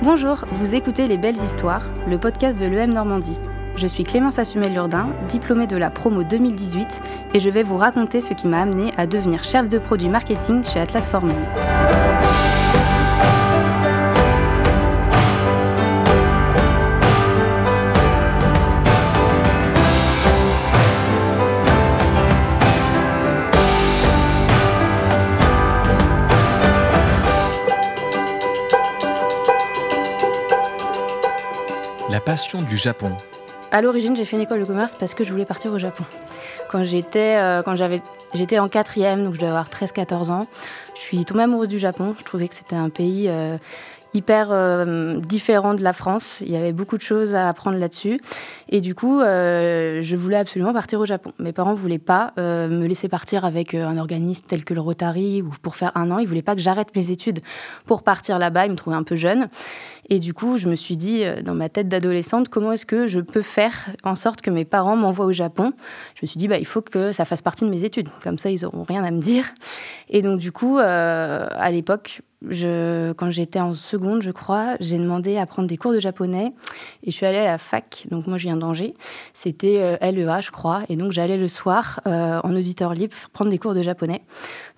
Bonjour, vous écoutez Les Belles Histoires, le podcast de l'EM Normandie. Je suis Clémence Assumel-Lurdin, diplômée de la promo 2018, et je vais vous raconter ce qui m'a amené à devenir chef de produit marketing chez Atlas Formule. Passion du Japon. À l'origine, j'ai fait une école de commerce parce que je voulais partir au Japon. Quand j'étais, euh, quand j'avais, j'étais en quatrième, donc je devais avoir 13-14 ans. Je suis tombée amoureuse du Japon. Je trouvais que c'était un pays euh, hyper euh, différent de la France. Il y avait beaucoup de choses à apprendre là-dessus. Et du coup, euh, je voulais absolument partir au Japon. Mes parents ne voulaient pas euh, me laisser partir avec un organisme tel que le Rotary ou pour faire un an. Ils voulaient pas que j'arrête mes études pour partir là-bas. Ils me trouvaient un peu jeune. Et du coup, je me suis dit, dans ma tête d'adolescente, comment est-ce que je peux faire en sorte que mes parents m'envoient au Japon? Je me suis dit, bah, il faut que ça fasse partie de mes études. Comme ça, ils n'auront rien à me dire. Et donc, du coup, à l'époque, je, quand j'étais en seconde, je crois, j'ai demandé à prendre des cours de japonais. Et je suis allée à la fac. Donc, moi, je viens d'Angers. C'était euh, LEA, je crois. Et donc, j'allais le soir, euh, en auditeur libre, prendre des cours de japonais.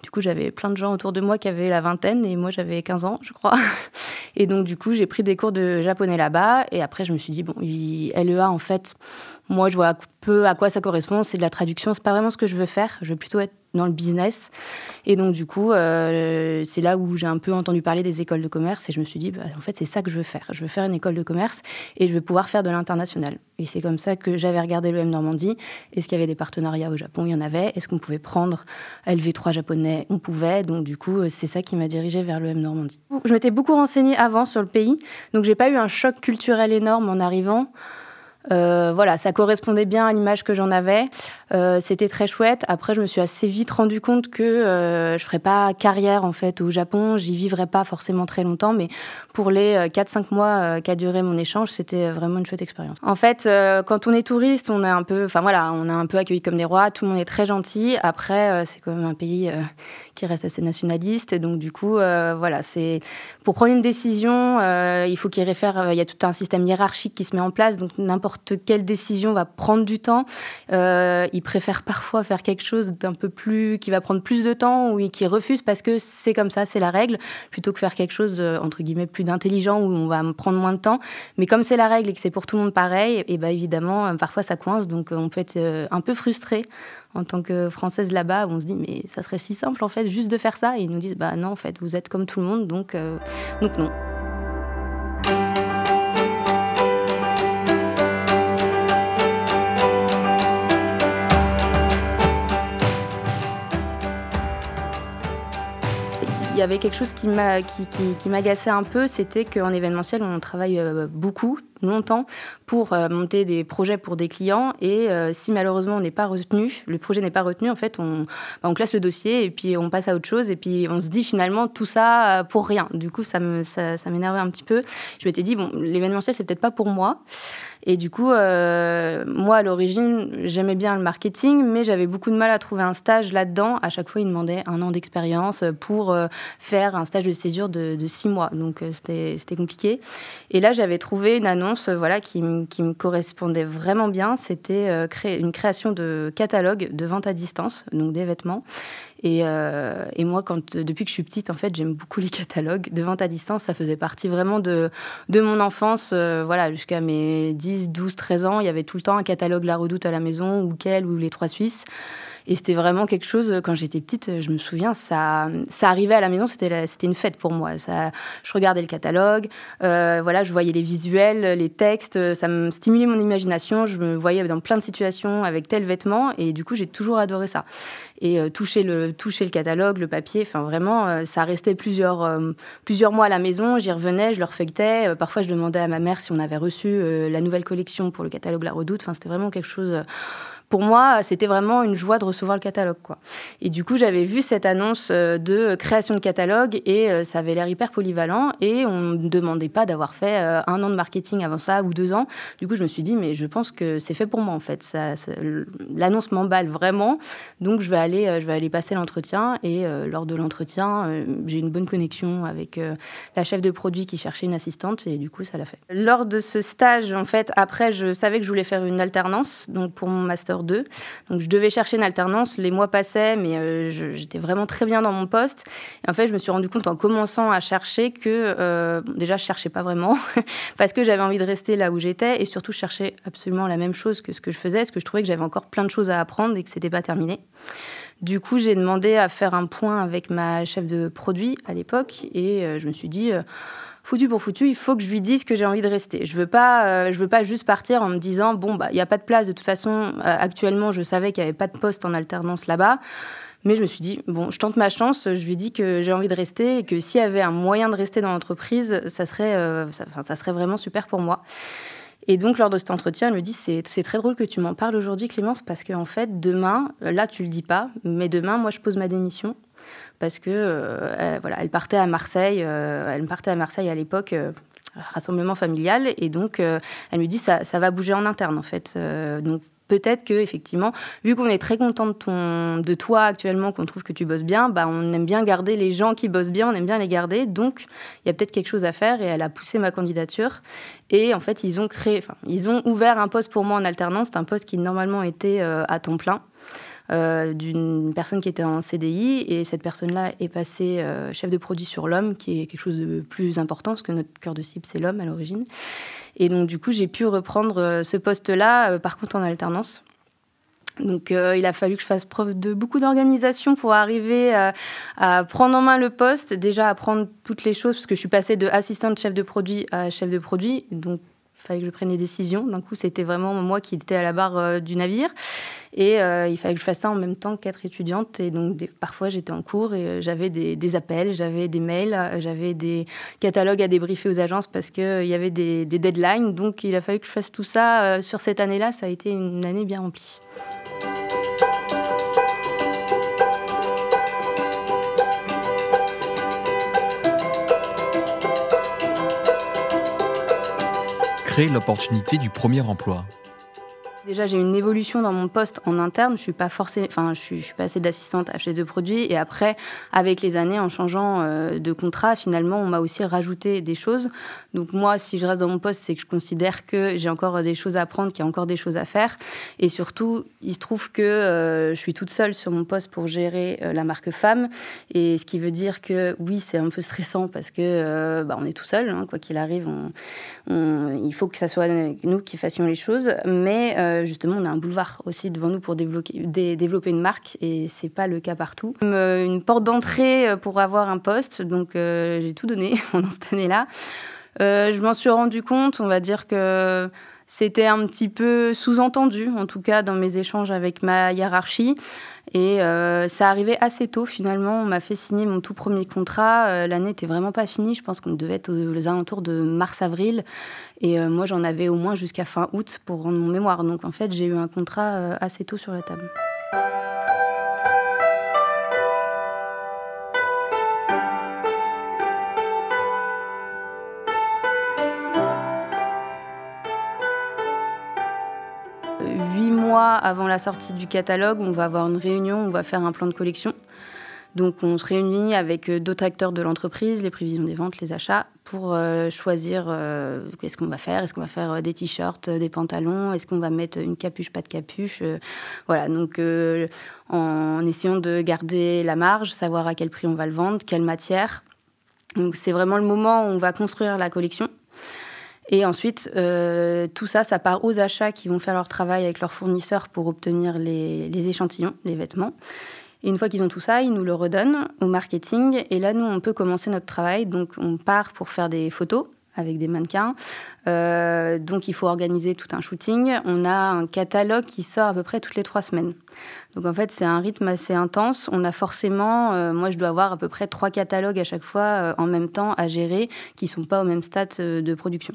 Du coup, j'avais plein de gens autour de moi qui avaient la vingtaine et moi, j'avais 15 ans, je crois. Et donc, du coup, j'ai pris des cours de japonais là-bas. Et après, je me suis dit, bon, LEA, en fait, moi, je vois peu à quoi ça correspond. C'est de la traduction. C'est pas vraiment ce que je veux faire. Je veux plutôt être dans le business. Et donc, du coup, euh, c'est là où j'ai un peu entendu parler des écoles de commerce. Et je me suis dit, bah, en fait, c'est ça que je veux faire. Je veux faire une école de commerce et je veux pouvoir faire de l'international. Et c'est comme ça que j'avais regardé l'EM Normandie. Est-ce qu'il y avait des partenariats au Japon? Il y en avait. Est-ce qu'on pouvait prendre LV3 japonais? On pouvait. Donc, du coup, c'est ça qui m'a dirigée vers l'EM Normandie. Je m'étais beaucoup renseignée avant sur le pays. Donc, j'ai pas eu un choc culturel énorme en arrivant. Euh, voilà, ça correspondait bien à l'image que j'en avais. Euh, C'était très chouette. Après, je me suis assez vite rendu compte que euh, je ferais pas carrière en fait au Japon. J'y vivrais pas forcément très longtemps, mais pour les euh, 4-5 mois euh, qu'a duré mon échange, c'était vraiment une chouette expérience. En fait, quand on est touriste, on est un peu, enfin voilà, on est un peu accueilli comme des rois. Tout le monde est très gentil. Après, c'est quand même un pays qui reste assez nationaliste. Donc du coup, voilà, c'est pour prendre une décision, il faut qu'il réfère. y a tout un système hiérarchique qui se met en place. Donc n'importe quelle décision va prendre du temps. Ils préfèrent parfois faire quelque chose d'un peu plus, qui va prendre plus de temps ou qui refuse parce que c'est comme ça, c'est la règle, plutôt que faire quelque chose euh, entre guillemets plus d'intelligent où on va prendre moins de temps. Mais comme c'est la règle et que c'est pour tout le monde pareil, et ben évidemment, euh, parfois ça coince. Donc euh, on peut être un peu frustré en tant que française là-bas, on se dit mais ça serait si simple en fait juste de faire ça et ils nous disent bah non en fait vous êtes comme tout le monde donc donc non. Il y avait quelque chose qui m'a qui, qui, qui m'agaçait un peu, c'était qu'en événementiel, on travaille euh, beaucoup, longtemps, pour euh, monter des projets pour des clients. Et euh, si malheureusement on n'est pas retenu, le projet n'est pas retenu, en fait, on, bah, on classe le dossier et puis on passe à autre chose. Et puis on se dit finalement tout ça pour rien. Du coup, ça m'énervait un petit peu. Je m'étais dit bon, l'événementiel c'est peut-être pas pour moi. Et du coup, euh, moi, à l'origine, j'aimais bien le marketing, mais j'avais beaucoup de mal à trouver un stage là-dedans. À chaque fois, ils demandaient un an d'expérience pour euh, faire un stage de césure de, six mois. Donc, euh, c'était compliqué. Et là, j'avais trouvé une annonce voilà, qui, me correspondait vraiment bien. C'était créer une création de catalogue de vente à distance, donc des vêtements. Et, euh, et moi, quand, depuis que je suis petite, en fait, j'aime beaucoup les catalogues de vente à distance. Ça faisait partie vraiment de, de mon enfance. euh, voilà, jusqu'à mes 10, 12, 13 ans, il y avait tout le temps un catalogue La Redoute à la maison, ou Quel, ou Les Trois Suisses. Et c'était vraiment quelque chose, quand j'étais petite, je me souviens, ça, ça arrivait à la maison, c'était une fête pour moi. Ça, je regardais le catalogue, euh, voilà, je voyais les visuels, les textes, ça me stimulait mon imagination. Je me voyais dans plein de situations avec tel vêtement, et du coup, j'ai toujours adoré ça. Et euh, toucher, le, toucher le catalogue, le papier, enfin vraiment, euh, ça restait plusieurs, plusieurs mois à la maison. J'y revenais, je le refeuilletais. Euh, parfois, je demandais à ma mère si on avait reçu la nouvelle collection pour le catalogue La Redoute. Enfin, c'était vraiment quelque chose. Pour moi, c'était vraiment une joie de recevoir le catalogue. Quoi. Et du coup, j'avais vu cette annonce euh, de création de catalogue et euh, ça avait l'air hyper polyvalent. Et on ne demandait pas d'avoir fait euh, un an de marketing avant ça ou deux ans. Du coup, je me suis dit, mais je pense que c'est fait pour moi en fait. Ça, L'annonce m'emballe vraiment. Donc, je vais aller, je vais aller passer l'entretien. Et lors de l'entretien, j'ai une bonne connexion avec la chef de produit qui cherchait une assistante. Et du coup, ça l'a fait. Lors de ce stage, en fait, après, je savais que je voulais faire une alternance donc pour mon master 2. Donc je devais chercher une alternance, les mois passaient, mais euh, j'étais vraiment très bien dans mon poste. Et en fait, je me suis rendu compte en commençant à chercher que euh, déjà je cherchais pas vraiment parce que j'avais envie de rester là où j'étais et surtout je cherchais absolument la même chose que ce que je faisais, parce que je trouvais que j'avais encore plein de choses à apprendre et que c'était pas terminé. Du coup, j'ai demandé à faire un point avec ma chef de produit à l'époque et euh, je me suis dit foutu pour foutu, il faut que je lui dise que j'ai envie de rester. Je veux pas, euh, je veux pas juste partir en me disant bon bah il y a pas de place de toute façon. Euh, actuellement, je savais qu'il y avait pas de poste en alternance là-bas. Mais je me suis dit, bon, je tente ma chance, je lui dis que j'ai envie de rester et que s'il y avait un moyen de rester dans l'entreprise, ça, serait, euh, ça, serait vraiment super pour moi. Et donc, lors de cet entretien, elle me dit C'est très drôle que tu m'en parles aujourd'hui, Clémence, parce qu'en fait, demain, là, tu le dis pas, mais demain, moi, je pose ma démission parce que euh, elle, voilà, elle partait à Marseille, euh, elle partait à Marseille à l'époque euh, rassemblement familial et donc elle me dit ça, ça va bouger en interne en fait donc peut-être que effectivement, vu qu'on est très content de de toi actuellement, qu'on trouve que tu bosses bien, bah on aime bien garder les gens qui bossent bien, on aime bien les garder. Donc il y a peut-être quelque chose à faire et elle a poussé ma candidature. Et en fait, ils ont créé, enfin, ils ont ouvert un poste pour moi en alternance. C'est un poste qui normalement était à temps plein. Euh, d'une personne qui était en CDI et cette personne-là est passée euh, chef de produit sur l'homme, qui est quelque chose de plus important, parce que notre cœur de cible, c'est l'homme à l'origine. Et donc, du coup, j'ai pu reprendre euh, ce poste-là, par contre en alternance. Donc il a fallu que je fasse preuve de beaucoup d'organisation pour arriver à prendre en main le poste, déjà apprendre toutes les choses, parce que je suis passée de assistante chef de produit à chef de produit. Donc il fallait que je prenne les décisions. D'un coup, c'était vraiment moi qui étais à la barre du navire. Et euh, il fallait que je fasse ça en même temps qu'être étudiante. Et donc, parfois, j'étais en cours et euh, j'avais des, appels, j'avais des mails, euh, j'avais des catalogues à débriefer aux agences parce qu'il y avait des, deadlines. Donc, il a fallu que je fasse tout ça. sur cette année-là, ça a été une année bien remplie. Créer l'opportunité du premier emploi. Déjà, j'ai une évolution dans mon poste en interne. Je suis pas forcée, enfin, je suis, passée d'assistante à chef de produit. Et après, avec les années, en changeant euh, de contrat, finalement, on m'a aussi rajouté des choses. Donc moi, si je reste dans mon poste, c'est que je considère que j'ai encore des choses à apprendre, qu'il y a encore des choses à faire. Et surtout, il se trouve que euh, je suis toute seule sur mon poste pour gérer euh, la marque femme. Et ce qui veut dire que oui, c'est un peu stressant parce que bah, on est tout seul, hein, quoi qu'il arrive. il faut que ça soit nous qui fassions les choses, mais euh, justement, on a un boulevard aussi devant nous pour développer, une marque et c'est pas le cas partout. Euh, une porte d'entrée euh, pour avoir un poste, donc j'ai tout donné pendant cette année-là. je m'en suis rendu compte, on va dire que c'était un petit peu sous-entendu, en tout cas dans mes échanges avec ma hiérarchie. Et euh, ça arrivait assez tôt finalement. On m'a fait signer mon tout premier contrat. Euh, l'année n'était vraiment pas finie. Je pense qu'on devait être aux, alentours de mars-avril. Et euh, moi, j'en avais au moins jusqu'à fin août pour rendre mon mémoire. Donc en fait, j'ai eu un contrat assez tôt sur la table. Avant la sortie du catalogue, on va avoir une réunion, on va faire un plan de collection. Donc on se réunit avec euh, d'autres acteurs de l'entreprise, les prévisions des ventes, les achats, pour euh, choisir euh, qu'est-ce qu'on va faire? Est-ce qu'on va faire des t-shirts, des pantalons? Est-ce qu'on va mettre une capuche, pas de capuche? Voilà, donc en essayant de garder la marge, savoir à quel prix on va le vendre, quelle matière. Donc c'est vraiment le moment où on va construire la collection. Et ensuite, euh, tout ça, ça part aux achats qui vont faire leur travail avec leurs fournisseurs pour obtenir les, échantillons, les vêtements. Et une fois qu'ils ont tout ça, ils nous le redonnent au marketing. Et là, nous, on peut commencer notre travail. Donc, on part pour faire des photos avec des mannequins. Euh, donc, il faut organiser tout un shooting. On a un catalogue qui sort à peu près toutes les trois semaines. Donc, en fait, c'est un rythme assez intense. On a forcément, euh, moi, je dois avoir à peu près trois catalogues à chaque fois en même temps à gérer qui ne sont pas au même stade de production.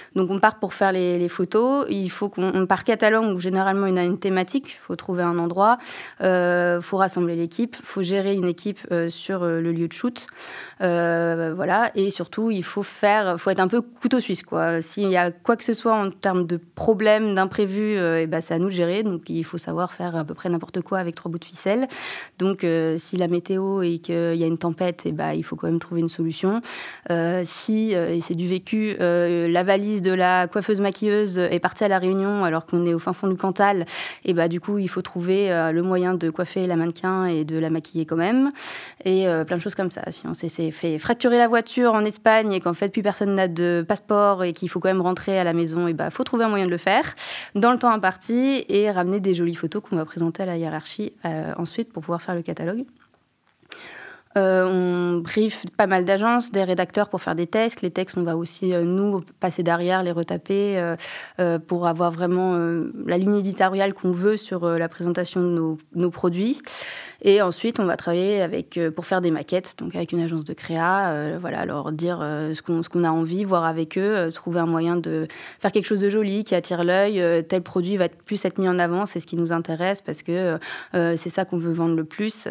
Donc on part pour faire les, photos. Il faut qu'on part catalogue où généralement il a une thématique. Il faut trouver un endroit. Il euh, faut rassembler l'équipe. Il faut gérer une équipe euh, sur euh, le lieu de shoot. voilà. Et surtout, il faut faire, faut être un peu couteau suisse. S'il y a quoi que ce soit en termes de problèmes, d'imprévus, ben, c'est à nous de gérer. Donc il faut savoir faire à peu près n'importe quoi avec trois bouts de ficelle. Donc si la météo et qu'il y a une tempête, et ben, il faut quand même trouver une solution. si, et c'est du vécu, la valise de la coiffeuse maquilleuse est partie à la Réunion alors qu'on est au fin fond du Cantal, et bah du coup il faut trouver euh, le moyen de coiffer la mannequin et de la maquiller quand même, et euh, plein de choses comme ça. Si on s'est fait fracturer la voiture en Espagne et qu'en fait plus personne n'a de passeport et qu'il faut quand même rentrer à la maison, et bah faut trouver un moyen de le faire dans le temps imparti et ramener des jolies photos qu'on va présenter à la hiérarchie euh, ensuite pour pouvoir faire le catalogue. Euh, on brief pas mal d'agences, des rédacteurs pour faire des textes. Les textes, on va aussi, euh, nous, passer derrière, les retaper euh, pour avoir vraiment la ligne éditoriale qu'on veut sur la présentation de nos, produits. Et ensuite, on va travailler avec, pour faire des maquettes, donc avec une agence de créa, voilà, leur dire ce qu'on qu'on a envie, voir avec eux, trouver un moyen de faire quelque chose de joli qui attire l'œil. tel produit va plus être mis en avant, c'est ce qui nous intéresse parce que c'est ça qu'on veut vendre le plus.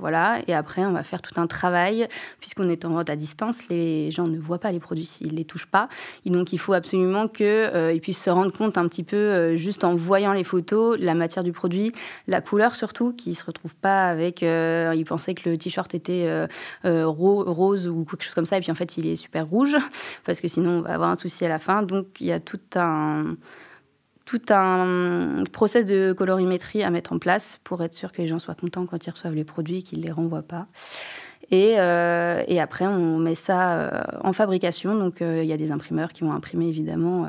voilà. Et après, on va faire tout un travail, puisqu'on est en vente à distance, les gens ne voient pas les produits, ils ne les touchent pas. Et donc, il faut absolument qu'ils puissent se rendre compte un petit peu, juste en voyant les photos, la matière du produit, la couleur surtout, qui ne se retrouve pas avec. Euh, il pensait que le t-shirt était euh, euh, rose ou quelque chose comme ça, et puis en fait, il est super rouge, parce que sinon, on va avoir un souci à la fin. Donc, il y a tout un tout un process de colorimétrie à mettre en place pour être sûr que les gens soient contents quand ils reçoivent les produits et qu'ils ne les renvoient pas. Et, et, après, on met ça en fabrication. Donc, il y a des imprimeurs qui vont imprimer évidemment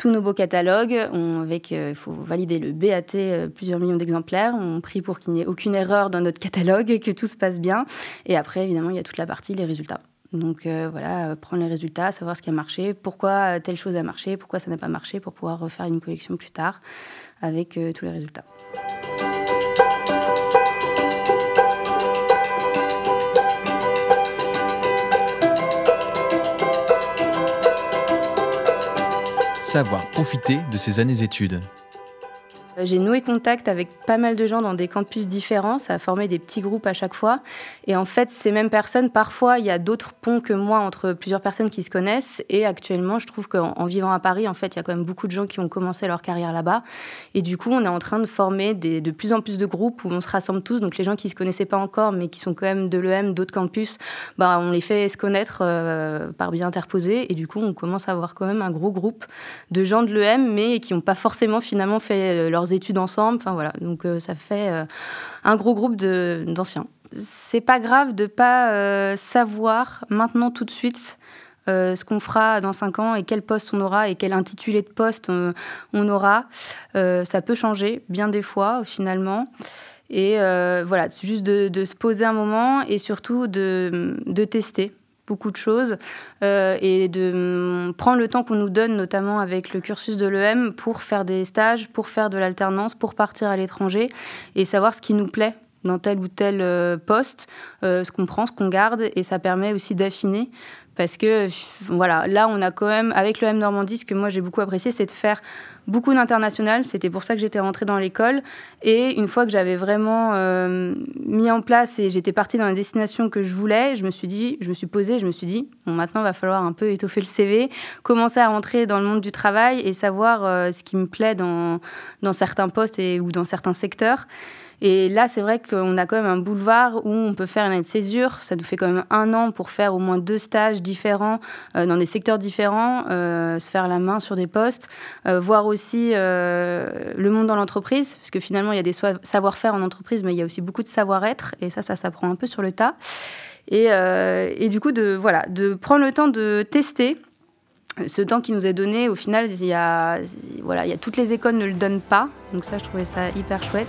tous nos beaux catalogues. avec, euh, il faut valider le BAT, euh, plusieurs millions d'exemplaires. On prie pour qu'il n'y ait aucune erreur dans notre catalogue, que tout se passe bien. Et après, évidemment, il y a toute la partie, les résultats. Donc euh, voilà, prendre les résultats, savoir ce qui a marché, pourquoi telle chose a marché, pourquoi ça n'a pas marché, pour pouvoir refaire une collection plus tard avec tous les résultats. savoir profiter de ces années études. Euh, j'ai noué contact avec pas mal de gens dans des campus différents. Ça a formé des petits groupes à chaque fois. Et en fait, ces mêmes personnes, parfois, il y a d'autres ponts que moi entre plusieurs personnes qui se connaissent. Et actuellement, je trouve qu'en vivant à Paris, en fait, il y a quand même beaucoup de gens qui ont commencé leur carrière là-bas. Et du coup, on est en train de former de plus en plus de groupes où on se rassemble tous. Donc, les gens qui ne se connaissaient pas encore, mais qui sont quand même de l'EM, d'autres campus, bah, on les fait se connaître euh, par bien interposé. Et du coup, on commence à avoir quand même un gros groupe de gens de l'EM, mais qui n'ont pas forcément finalement fait euh, études ensemble. Enfin voilà, donc euh, ça fait euh, un gros groupe d'anciens. C'est pas grave de pas euh, savoir maintenant tout de suite ce qu'on fera dans cinq ans et quel poste on aura et quel intitulé de poste on, aura. ça peut changer bien des fois finalement. Et voilà, c'est juste de, de, se poser un moment et surtout de, de tester beaucoup de choses euh, et de mm, prendre le temps qu'on nous donne, notamment avec le cursus de l'EM, pour faire des stages, pour faire de l'alternance, pour partir à l'étranger et savoir ce qui nous plaît dans tel ou tel euh, poste, euh, ce qu'on prend, ce qu'on garde, et ça permet aussi d'affiner. Parce que, voilà, là, on a quand même, avec l'EM Normandie, ce que moi j'ai beaucoup apprécié, c'est de faire beaucoup d'international. C'était pour ça que j'étais rentrée dans l'école. Et une fois que j'avais vraiment euh, mis en place et j'étais partie dans la destination que je voulais, je me suis dit, je me suis posée, je me suis dit, bon, maintenant, il va falloir un peu étoffer le CV, commencer à rentrer dans le monde du travail et savoir euh, ce qui me plaît dans, dans certains postes et, ou dans certains secteurs. Et là, c'est vrai qu'on a quand même un boulevard où on peut faire une année de césure. Ça nous fait quand même un an pour faire au moins deux stages différents euh, dans des secteurs différents, euh, se faire la main sur des postes, euh, voir aussi le monde dans l'entreprise, parce que finalement, il y a des savoir-faire en entreprise, mais il y a aussi beaucoup de savoir-être, et ça, ça s'apprend un peu sur le tas. Et, du coup, de, voilà, de prendre le temps de tester ce temps qui nous est donné, au final, il y a, voilà, il y a toutes les écoles ne le donnent pas. Donc ça, je trouvais ça hyper chouette.